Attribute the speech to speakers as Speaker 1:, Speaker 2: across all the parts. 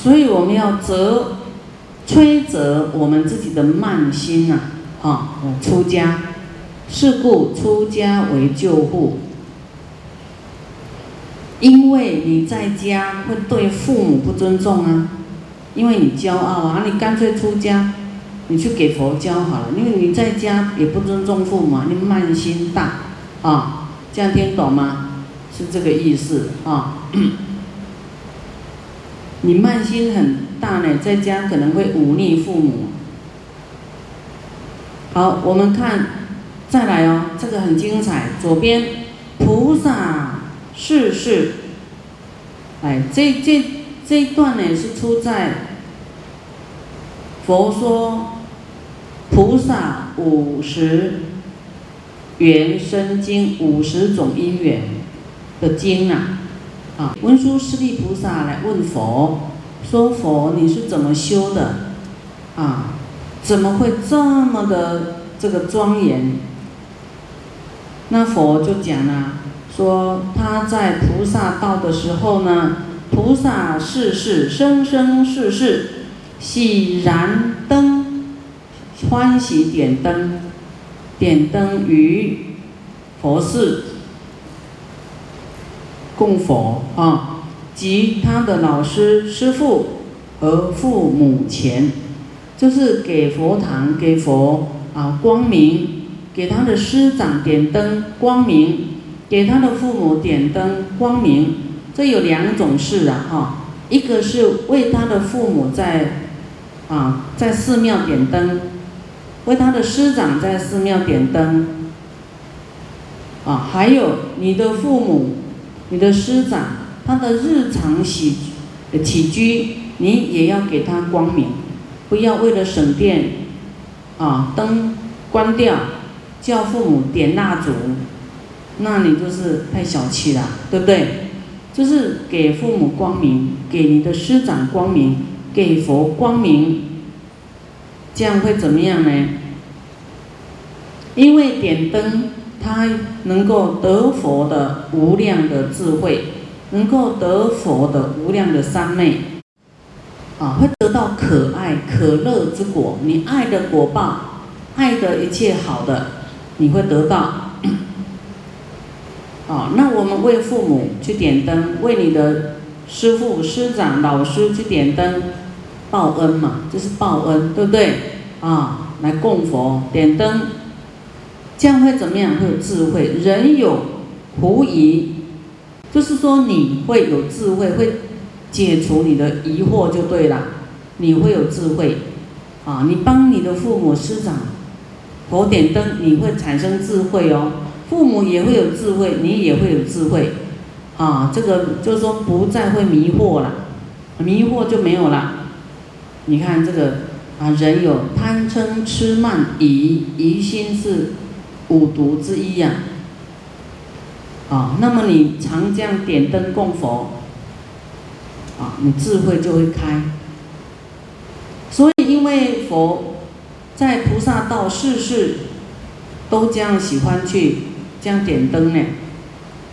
Speaker 1: 所以我们要责、摧责我们自己的慢心呐，啊，出家，是故出家为救护。因为你在家会对父母不尊重啊，因为你骄傲啊，你干脆出家，你去给佛教好了。因为你在家也不尊重父母，啊你慢心大，啊，这样听懂吗？是这个意思啊。你慢心很大呢，在家可能会忤逆父母。好，我们看，再来哦，这个很精彩。左边菩萨世世，哎，这这这一段呢是出在《佛说菩萨五十缘生经》五十种因缘的经啊。啊，文殊师利菩萨来问佛，说：“佛，你是怎么修的？啊，怎么会这么的这个庄严？”那佛就讲了，说他在菩萨道的时候呢，菩萨世世生生世世喜燃灯，欢喜点灯，点灯于佛寺。供佛啊，及他的老师、师父和父母前，就是给佛堂、给佛啊光明，给他的师长点灯光明，给他的父母点灯光明。这有两种事啊，哈，一个是为他的父母在啊在寺庙点灯，为他的师长在寺庙点灯啊，还有你的父母。你的师长，他的日常起起居，你也要给他光明，不要为了省电，啊，灯关掉，叫父母点蜡烛，那你就是太小气了，对不对？就是给父母光明，给你的师长光明，给佛光明，这样会怎么样呢？因为点灯。他能够得佛的无量的智慧，能够得佛的无量的三昧，啊，会得到可爱可乐之果。你爱的果报，爱的一切好的，你会得到。啊，那我们为父母去点灯，为你的师父、师长、老师去点灯，报恩嘛，这是报恩，对不对？啊，来供佛点灯。这样会怎么样？会有智慧。人有狐疑，就是说你会有智慧，会解除你的疑惑就对了。你会有智慧，啊，你帮你的父母师长佛点灯，你会产生智慧哦。父母也会有智慧，你也会有智慧，啊，这个就是说不再会迷惑了，迷惑就没有了。你看这个啊，人有贪嗔痴慢疑，疑心是。五毒之一呀，啊，那么你常这样点灯供佛，啊，你智慧就会开。所以，因为佛在菩萨道世世都这样喜欢去这样点灯呢，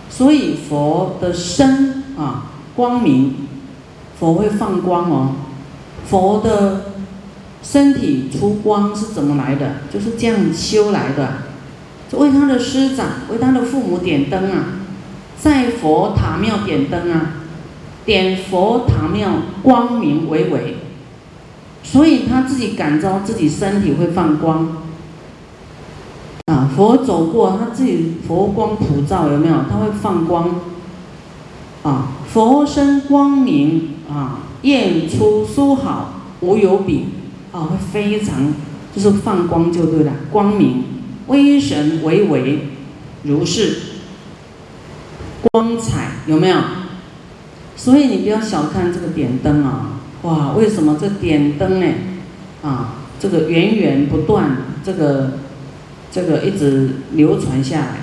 Speaker 1: 所以佛的身啊光明，佛会放光哦，佛的身体出光是怎么来的？就是这样修来的。为他的师长、为他的父母点灯啊，在佛塔庙点灯啊，点佛塔庙光明巍巍，所以他自己感召自己身体会放光啊。佛走过，他自己佛光普照，有没有？他会放光啊。佛身光明啊，焰出殊好，无有比啊，会非常就是放光就对了，光明。威神巍巍，如是光彩有没有？所以你不要小看这个点灯啊！哇，为什么这点灯呢？啊，这个源源不断，这个这个一直流传下来。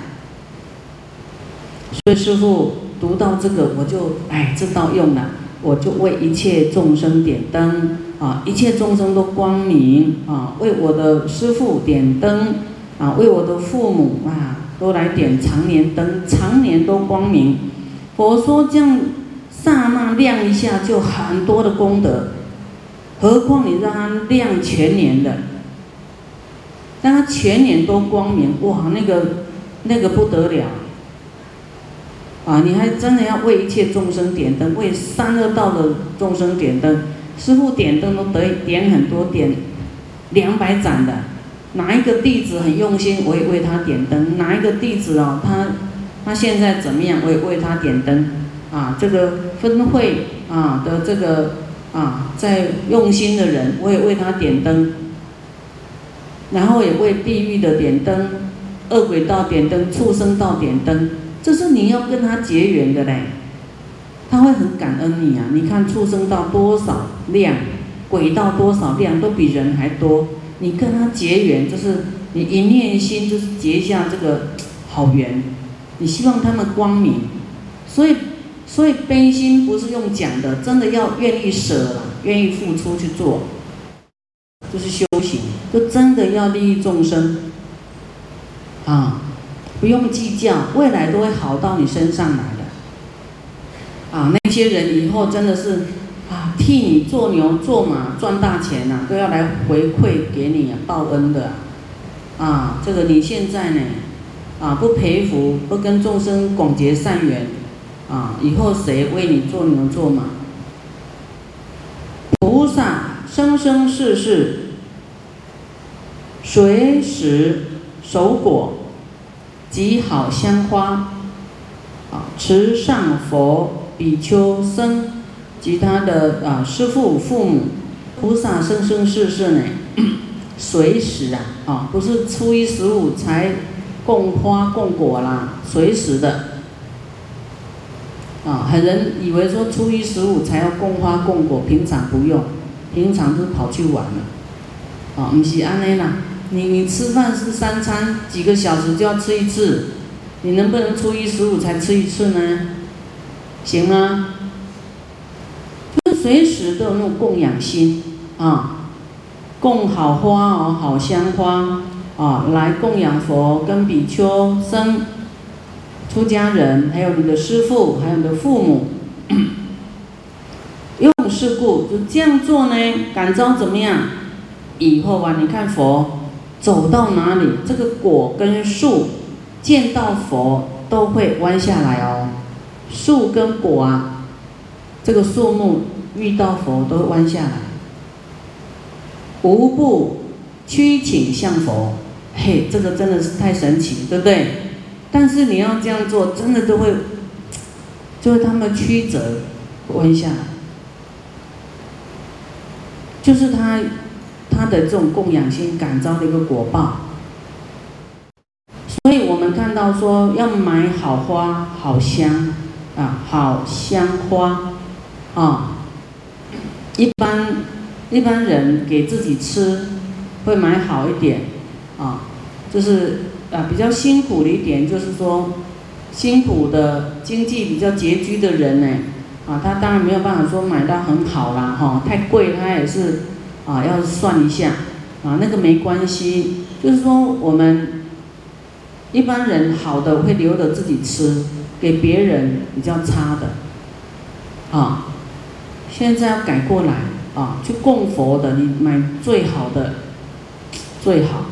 Speaker 1: 所以师傅读到这个，我就哎知道用了，我就为一切众生点灯啊，一切众生都光明啊，为我的师傅点灯。啊，为我的父母啊，都来点常年灯，常年都光明。佛说这样刹那亮一下就很多的功德，何况你让它亮全年的，让它全年都光明，哇，那个那个不得了。啊，你还真的要为一切众生点灯，为三恶道的众生点灯。师傅点灯都得点很多，点两百盏的。哪一个弟子很用心，我也为他点灯；哪一个弟子哦，他他现在怎么样，我也为他点灯。啊，这个分会啊的这个啊，在用心的人，我也为他点灯。然后也为地狱的点灯，恶鬼道点灯，畜生道点灯。这是你要跟他结缘的嘞，他会很感恩你啊！你看畜生道多少量，鬼道多少量，都比人还多。你跟他结缘，就是你一念心，就是结下这个好缘。你希望他们光明，所以所以悲心不是用讲的，真的要愿意舍了，愿意付出去做，就是修行，就真的要利益众生啊。不用计较，未来都会好到你身上来的。啊，那些人以后真的是，替你做牛做马赚大钱呐，都要来回馈给你啊，报恩的。啊，这个你现在呢，啊，不培福，不跟众生广结善缘，啊，以后谁为你做牛做马？菩萨生生世世，随时守果。极好香花，啊，慈上佛、比丘、僧及他的啊师父、父母、菩萨生生世世呢，随时啊，啊，不是初一十五才供花供果啦，随时的，啊，很人以为说初一十五才要供花供果，平常不用，平常就跑去玩了，啊，不是安尼啦。你你吃饭是三餐几个小时就要吃一次，你能不能初一十五才吃一次呢？行吗？随时都有那种供养心啊，供好花哦，好香花啊，来供养佛跟比丘僧、出家人，还有你的师父，还有你的父母。用事故就这样做呢，感召怎么样？以后啊，你看佛。走到哪里，这个果跟树见到佛都会弯下来哦。树跟果啊，这个树木遇到佛都弯下来，无不屈请向佛。嘿，这个真的是太神奇，对不对？但是你要这样做，真的都会，就是他们曲折弯下来，就是他。他的这种供养心感召的一个果报，所以我们看到说要买好花、好香啊，好香花啊。一般一般人给自己吃会买好一点啊，就是啊比较辛苦的一点，就是说辛苦的经济比较拮据的人呢啊，他当然没有办法说买到很好啦哈，太贵他也是。啊，要算一下，啊，那个没关系，就是说我们一般人好的会留着自己吃，给别人比较差的，啊，现在要改过来，啊，去供佛的，你买最好的，最好，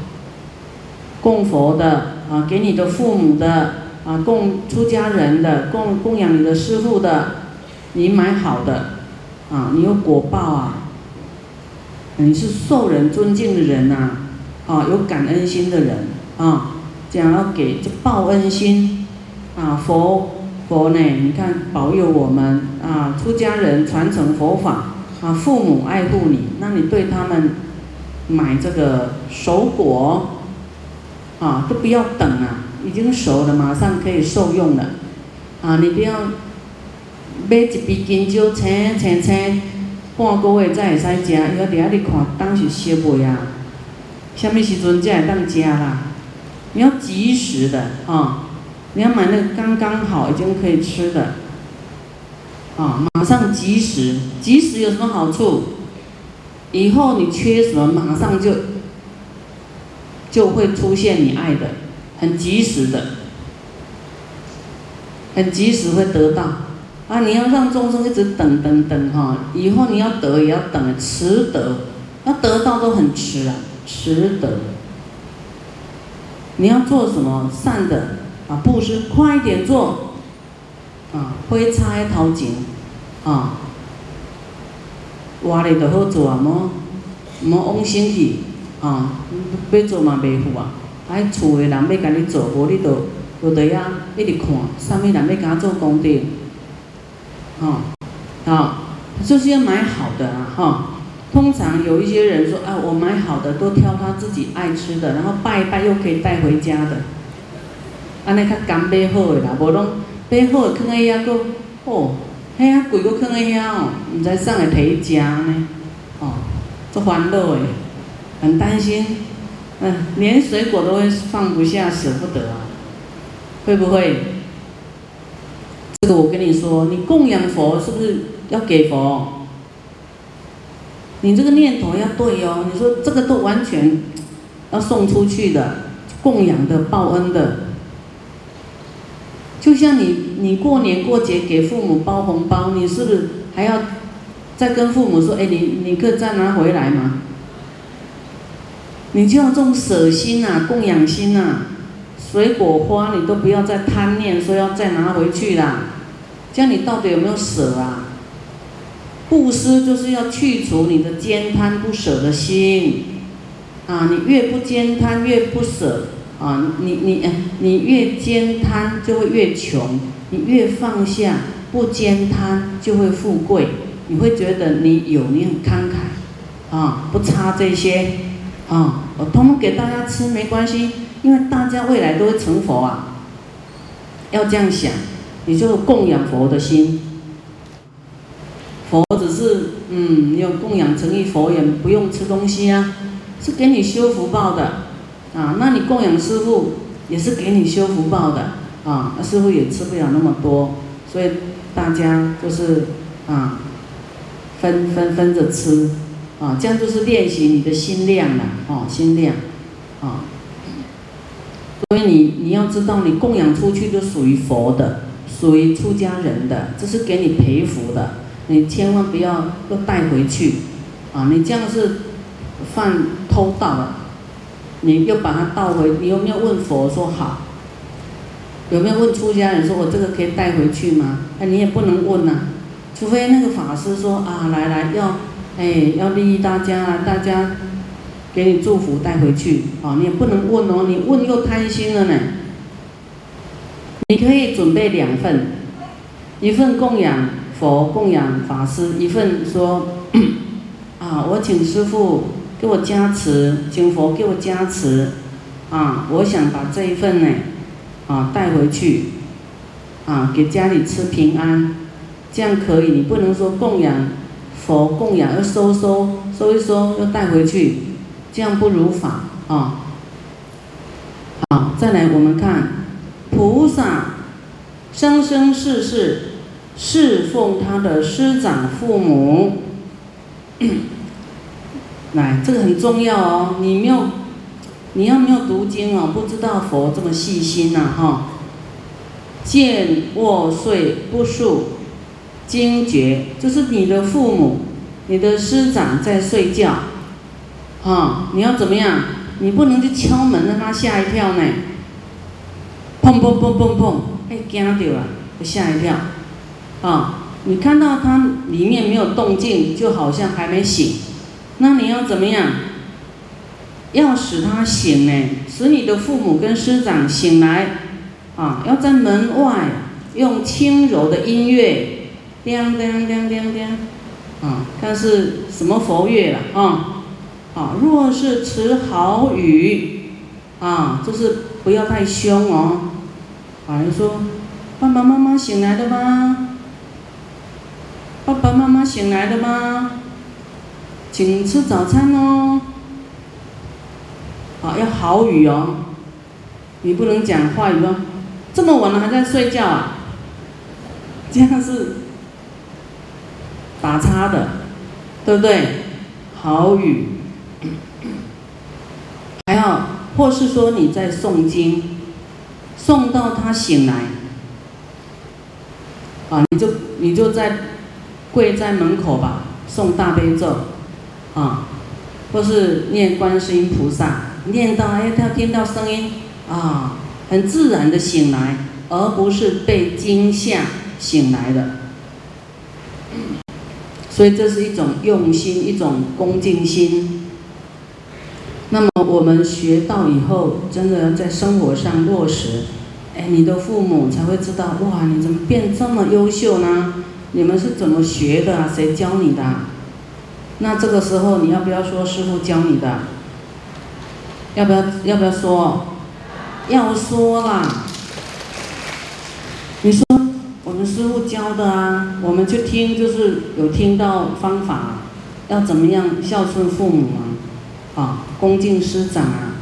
Speaker 1: 供佛的，啊，给你的父母的，啊，供出家人的，供供养你的师傅的，你买好的，啊，你有果报啊。你是受人尊敬的人呐，啊，有感恩心的人啊，讲要给这报恩心啊，佛佛呢，你看保佑我们啊，出家人传承佛法啊，父母爱护你，那你对他们买这个熟果啊，都不要等啊，已经熟了，马上可以受用了啊，你不要买一笔金蕉，青青青。半个月才会使食，因为伫遐你看当时烧袂啊，什么时阵才会当食啦？你要及时的啊，你要买那个刚刚好已经可以吃的，啊，马上及时，及时有什么好处？以后你缺什么，马上就就会出现你爱的，很及时的，很及时会得到，啊，你要让众生一直等等等哈，以后你要得也要等，迟得，要得到都很迟啊，迟得。你要做什么善的啊？布施快一点做，啊，花差头前，啊，活咧就好做啊，莫莫往心去，啊，要做嘛袂赴啊，啊，厝诶人要甲你做，无你就就伫遐一直看，啥物人要甲做功德，啊，啊，就是要买好的啊，哈。通常有一些人说，啊，我买好的都挑他自己爱吃的，然后拜一拜又可以带回家的，安尼较敢买好的啦，无拢买好的放喺遐个，哦，遐啊贵个放喺遐哦，毋知送来提食呢，哦，足烦恼诶，很担心，嗯，连水果都会放不下，舍不得啊，会不会？这个我跟你说，你供养佛是不是要给佛？你这个念头要对哦，你说这个都完全要送出去的，供养的、报恩的，就像你你过年过节给父母包红包，你是不是还要再跟父母说，哎，你你可再拿回来吗？你就要这种舍心呐，供养心呐，水果花你都不要再贪念，说要再拿回去啦，这样你到底有没有舍啊？布施就是要去除你的兼贪不舍的心，啊，你越不兼贪越不舍，啊，你你你越兼贪就会越穷，你越放下不兼贪就会富贵，你会觉得你有你很慷慨，啊，不差这些，啊，我通通给大家吃没关系，因为大家未来都会成佛啊，要这样想，你就供养佛的心。佛只是，嗯，你有供养诚意，佛也不用吃东西啊，是给你修福报的，啊，那你供养师傅也是给你修福报的，啊，那师傅也吃不了那么多，所以大家就是啊，分分分着吃，啊，这样就是练习你的心量了，哦，心量，啊，所以你你要知道，你供养出去就属于佛的，属于出家人的，这是给你培福的。你千万不要又带回去，啊！你这样是犯偷盗了，你又把它倒回，你有没有问佛说好？有没有问出家人说我这个可以带回去吗？哎，你也不能问呐，除非那个法师说啊，来来要，哎，要利益大家啊，大家给你祝福带回去，啊，你也不能问哦，你问又贪心了呢。你可以准备两份，一份供养。佛供养法师一份，说 啊，我请师傅给我加持，请佛给我加持，啊，我想把这一份呢，啊带回去，啊给家里吃平安，这样可以。你不能说供养佛供养要收收收一收又带回去，这样不如法啊。好，再来我们看菩萨生生世世。侍奉他的师长父母，来，这个很重要哦。你没有，你要没有读经哦，不知道佛这么细心呐哈。见卧睡不数，惊觉就是你的父母，你的师长在睡觉，哈，你要怎么样？你不能去敲门让他吓一跳呢。砰砰砰砰砰，哎，惊到了，吓一跳。啊，你看到他里面没有动静，就好像还没醒，那你要怎么样？要使他醒呢？使你的父母跟师长醒来，啊，要在门外用轻柔的音乐，叮叮叮叮叮，啊，看是什么佛乐了啊？啊，若是持好语，啊，就是不要太凶哦。啊，你说爸爸妈妈醒来了吗？爸爸妈妈醒来了吗？请吃早餐哦。啊，要好语哦，你不能讲坏语哦。这么晚了还在睡觉啊？这样是打叉的，对不对？好语，还要或是说你在诵经，诵到他醒来，啊，你就。你就在跪在门口吧，诵大悲咒，啊，或是念观世音菩萨，念到哎，他听到声音啊，很自然的醒来，而不是被惊吓醒来的。所以这是一种用心，一种恭敬心。那么我们学到以后，真的在生活上落实，哎，你的父母才会知道，哇，你怎么变这么优秀呢？你们是怎么学的？谁教你的？那这个时候你要不要说师傅教你的？要不要要不要说？要说啦。你说我们。师傅教的啊，我们就听，就是有听到方法，要怎么样孝顺父母啊，啊，恭敬师长啊，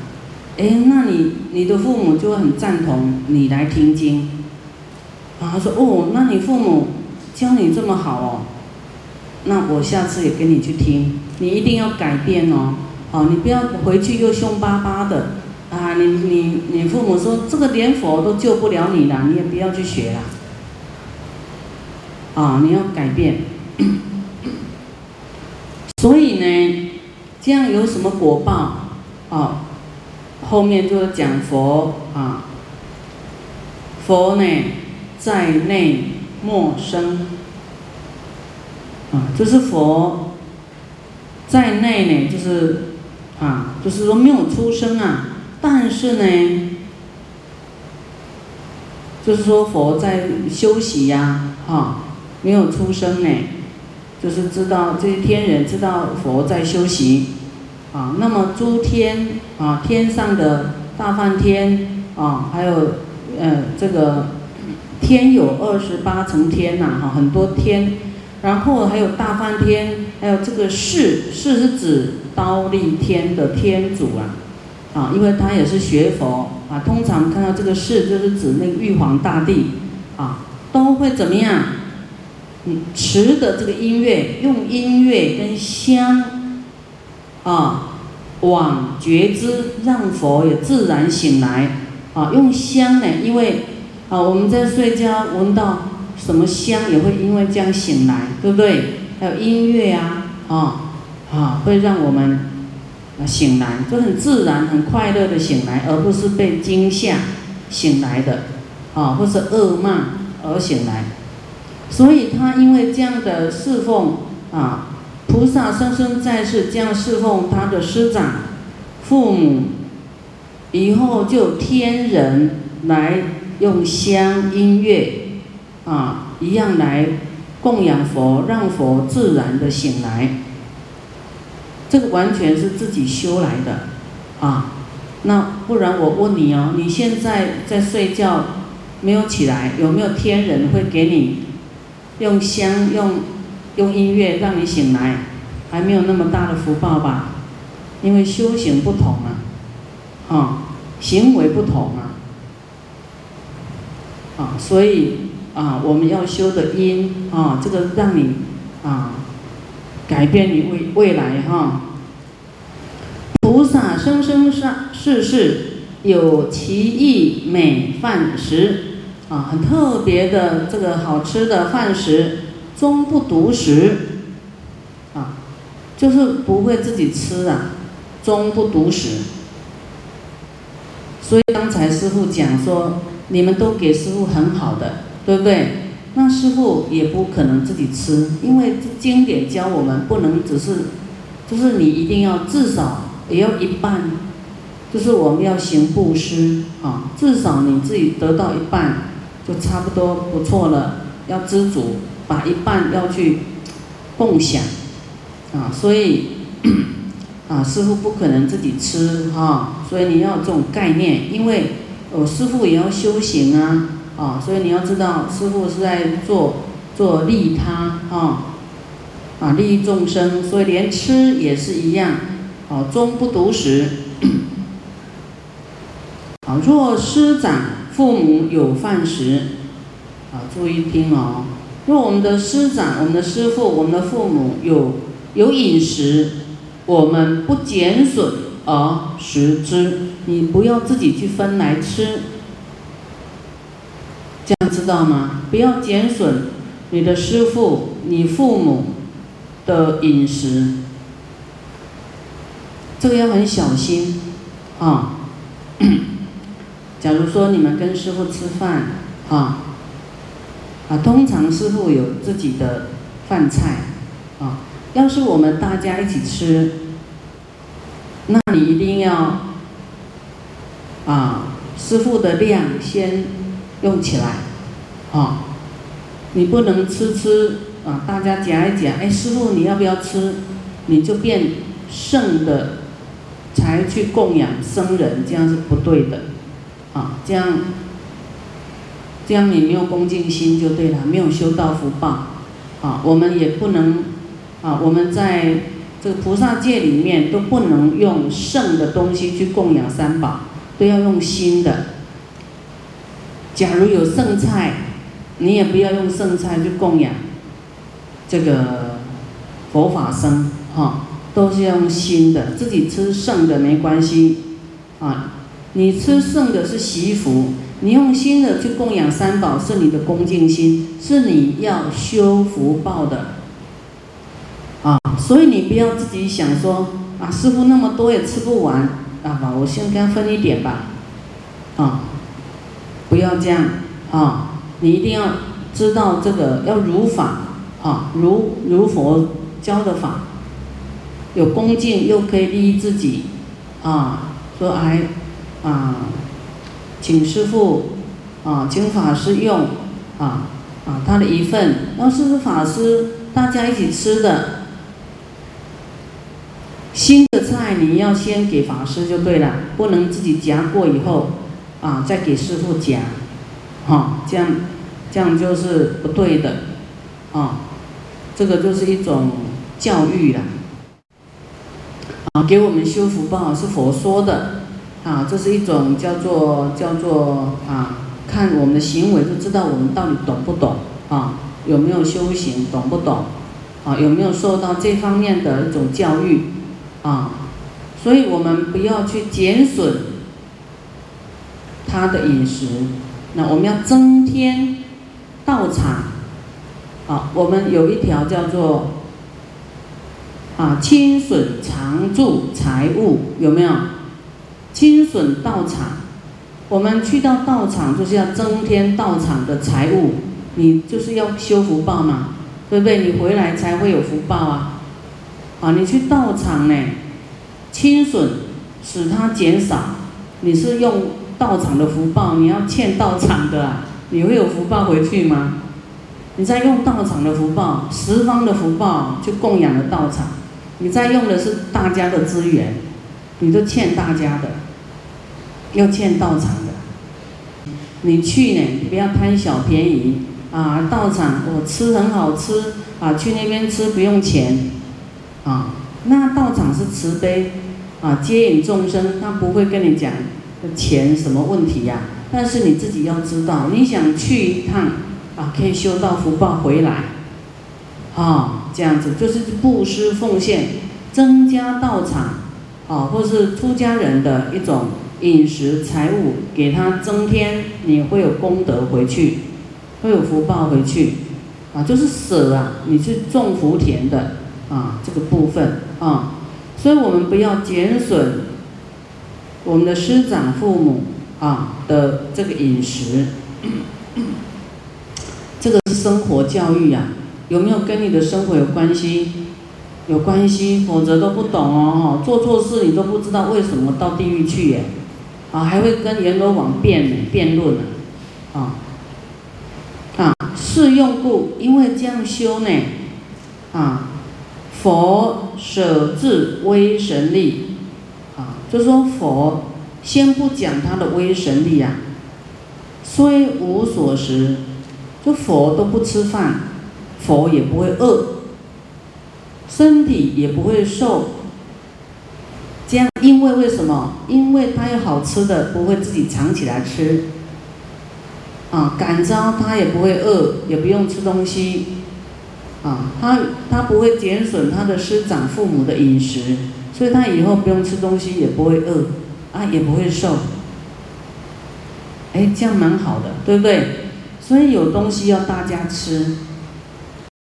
Speaker 1: 哎，那你你的父母就会很赞同你来听经，啊，他说哦，那你父母教你这么好哦，那我下次也跟你去听，你一定要改变哦，哦，你不要回去又凶巴巴的，啊，你你你父母说这个连佛都救不了你了，你也不要去学了。啊，你要改变，所以呢，这样有什么果报？啊，后面就讲佛啊，佛呢在内莫生，啊，就是佛在内呢，就是啊，就是说没有出生啊，但是呢，就是说佛在休息呀，哈。没有出生呢，就是知道这些天人知道佛在休息，啊，那么诸天啊，天上的大梵天啊，还有呃这个天有二十八层天呐，哈，很多天，然后还有大梵天，还有这个世，世是指刀立天的天主啊，啊，因为他也是学佛啊，通常看到这个世就是指那个玉皇大帝。啊，都会怎么样？嗯持的这个音乐，用音乐跟香，啊，往觉知，让佛也自然醒来，啊，用香呢，因为啊，我们在睡觉闻到什么香，也会因为这样醒来，对不对？还有音乐啊，啊，啊，会让我们醒来，就很自然、很快乐的醒来，而不是被惊吓醒来的，啊，或是噩梦而醒来。所以他因为这样的侍奉啊，菩萨生生在世这样侍奉他的师长、父母，以后就天人来用香音乐啊一样来供养佛，让佛自然的醒来。这个完全是自己修来的啊。那不然我问你哦，你现在在睡觉没有起来，有没有天人会给你？用香用用音乐让你醒来，还没有那么大的福报吧？因为修行不同啊，啊，行为不同啊，啊，所以啊，我们要修的因啊，这个让你啊改变你未未来哈。菩萨生生世世世有奇异美饭食。啊，很特别的这个好吃的饭食，终不独食，啊，就是不会自己吃啊，终不独食。所以刚才师傅讲说，你们都给师傅很好的，对不对？那师傅也不可能自己吃，因为经典教我们不能只是，就是你一定要至少也要一半，就是我们要行布施啊，至少你自己得到一半。就差不多不错了，要知足，把一半要去共享，啊，所以啊，师傅不可能自己吃哈，所以你要这种概念，因为我师傅也要修行啊，啊，所以你要知道，师傅是在做做利他啊，啊，利益众生，所以连吃也是一样，啊，终不独食，啊，若师长。父母有饭食，啊，注意听哦。若我们的师长、我们的师父、我们的父母有有饮食，我们不减损而食之。你不要自己去分来吃，这样知道吗？不要减损你的师父、你父母的饮食，这个要很小心啊。假如说你们跟师傅吃饭啊，啊，通常师傅有自己的饭菜啊。要是我们大家一起吃，那你一定要啊，师傅的量先用起来啊。你不能吃吃啊，大家夹一夹，哎，师傅你要不要吃？你就变剩的才去供养僧人，这样是不对的。啊，这样，这样你没有恭敬心就对了，没有修道福报。啊，我们也不能，啊，我们在这个菩萨界里面都不能用剩的东西去供养三宝，都要用新的。假如有剩菜，你也不要用剩菜去供养这个佛法僧，哈，都是要用新的，自己吃剩的没关系，啊。你吃剩的是习福，你用新的去供养三宝是你的恭敬心，是你要修福报的，啊，所以你不要自己想说啊，师傅那么多也吃不完，啊，我先跟分一点吧，啊，不要这样，啊，你一定要知道这个要如法，啊，如如佛教的法，有恭敬又可以利益自己，啊，说哎。啊，请师傅，啊，请法师用，啊，啊，他的一份，那是不是法师大家一起吃的？新的菜你要先给法师就对了，不能自己夹过以后，啊，再给师傅讲，哈，这样，这样就是不对的，啊，这个就是一种教育了，啊，给我们修福报是佛说的。啊，这是一种叫做叫做啊，看我们的行为就知道我们到底懂不懂啊，有没有修行，懂不懂啊，有没有受到这方面的一种教育啊，所以我们不要去减损他的饮食，那我们要增添道场啊，我们有一条叫做啊，清损常住财物，有没有？清损道场，我们去到道场就是要增添道场的财物，你就是要修福报嘛，对不对？你回来才会有福报啊！啊，你去道场呢，清损使它减少，你是用道场的福报，你要欠道场的啊，你会有福报回去吗？你在用道场的福报，十方的福报去供养了道场，你在用的是大家的资源，你都欠大家的。要欠道场的，你去呢，你不要贪小便宜啊！道场我吃很好吃啊，去那边吃不用钱啊。那道场是慈悲啊，接引众生，他不会跟你讲钱什么问题呀。但是你自己要知道，你想去一趟啊，可以修到福报回来啊，这样子就是布施奉献，增加道场啊，或是出家人的一种。饮食财物给他增添，你会有功德回去，会有福报回去，啊，就是舍啊，你是种福田的啊，这个部分啊，所以我们不要减损我们的师长父母啊的这个饮食，这个是生活教育呀，有没有跟你的生活有关系？有关系，否则都不懂哦，做错事你都不知道为什么到地狱去耶。啊，还会跟阎罗王辩辩论呢，啊，啊，是用故，因为这样修呢，啊，佛舍智威神力，就说佛先不讲他的威神力啊，虽无所食，就佛都不吃饭，佛也不会饿，身体也不会瘦。这样，因为为什么？因为他有好吃的，不会自己藏起来吃。啊，感召他也不会饿，也不用吃东西。啊，他他不会减损他的师长父母的饮食，所以他以后不用吃东西，也不会饿，啊，也不会瘦。哎，这样蛮好的，对不对？所以有东西要大家吃。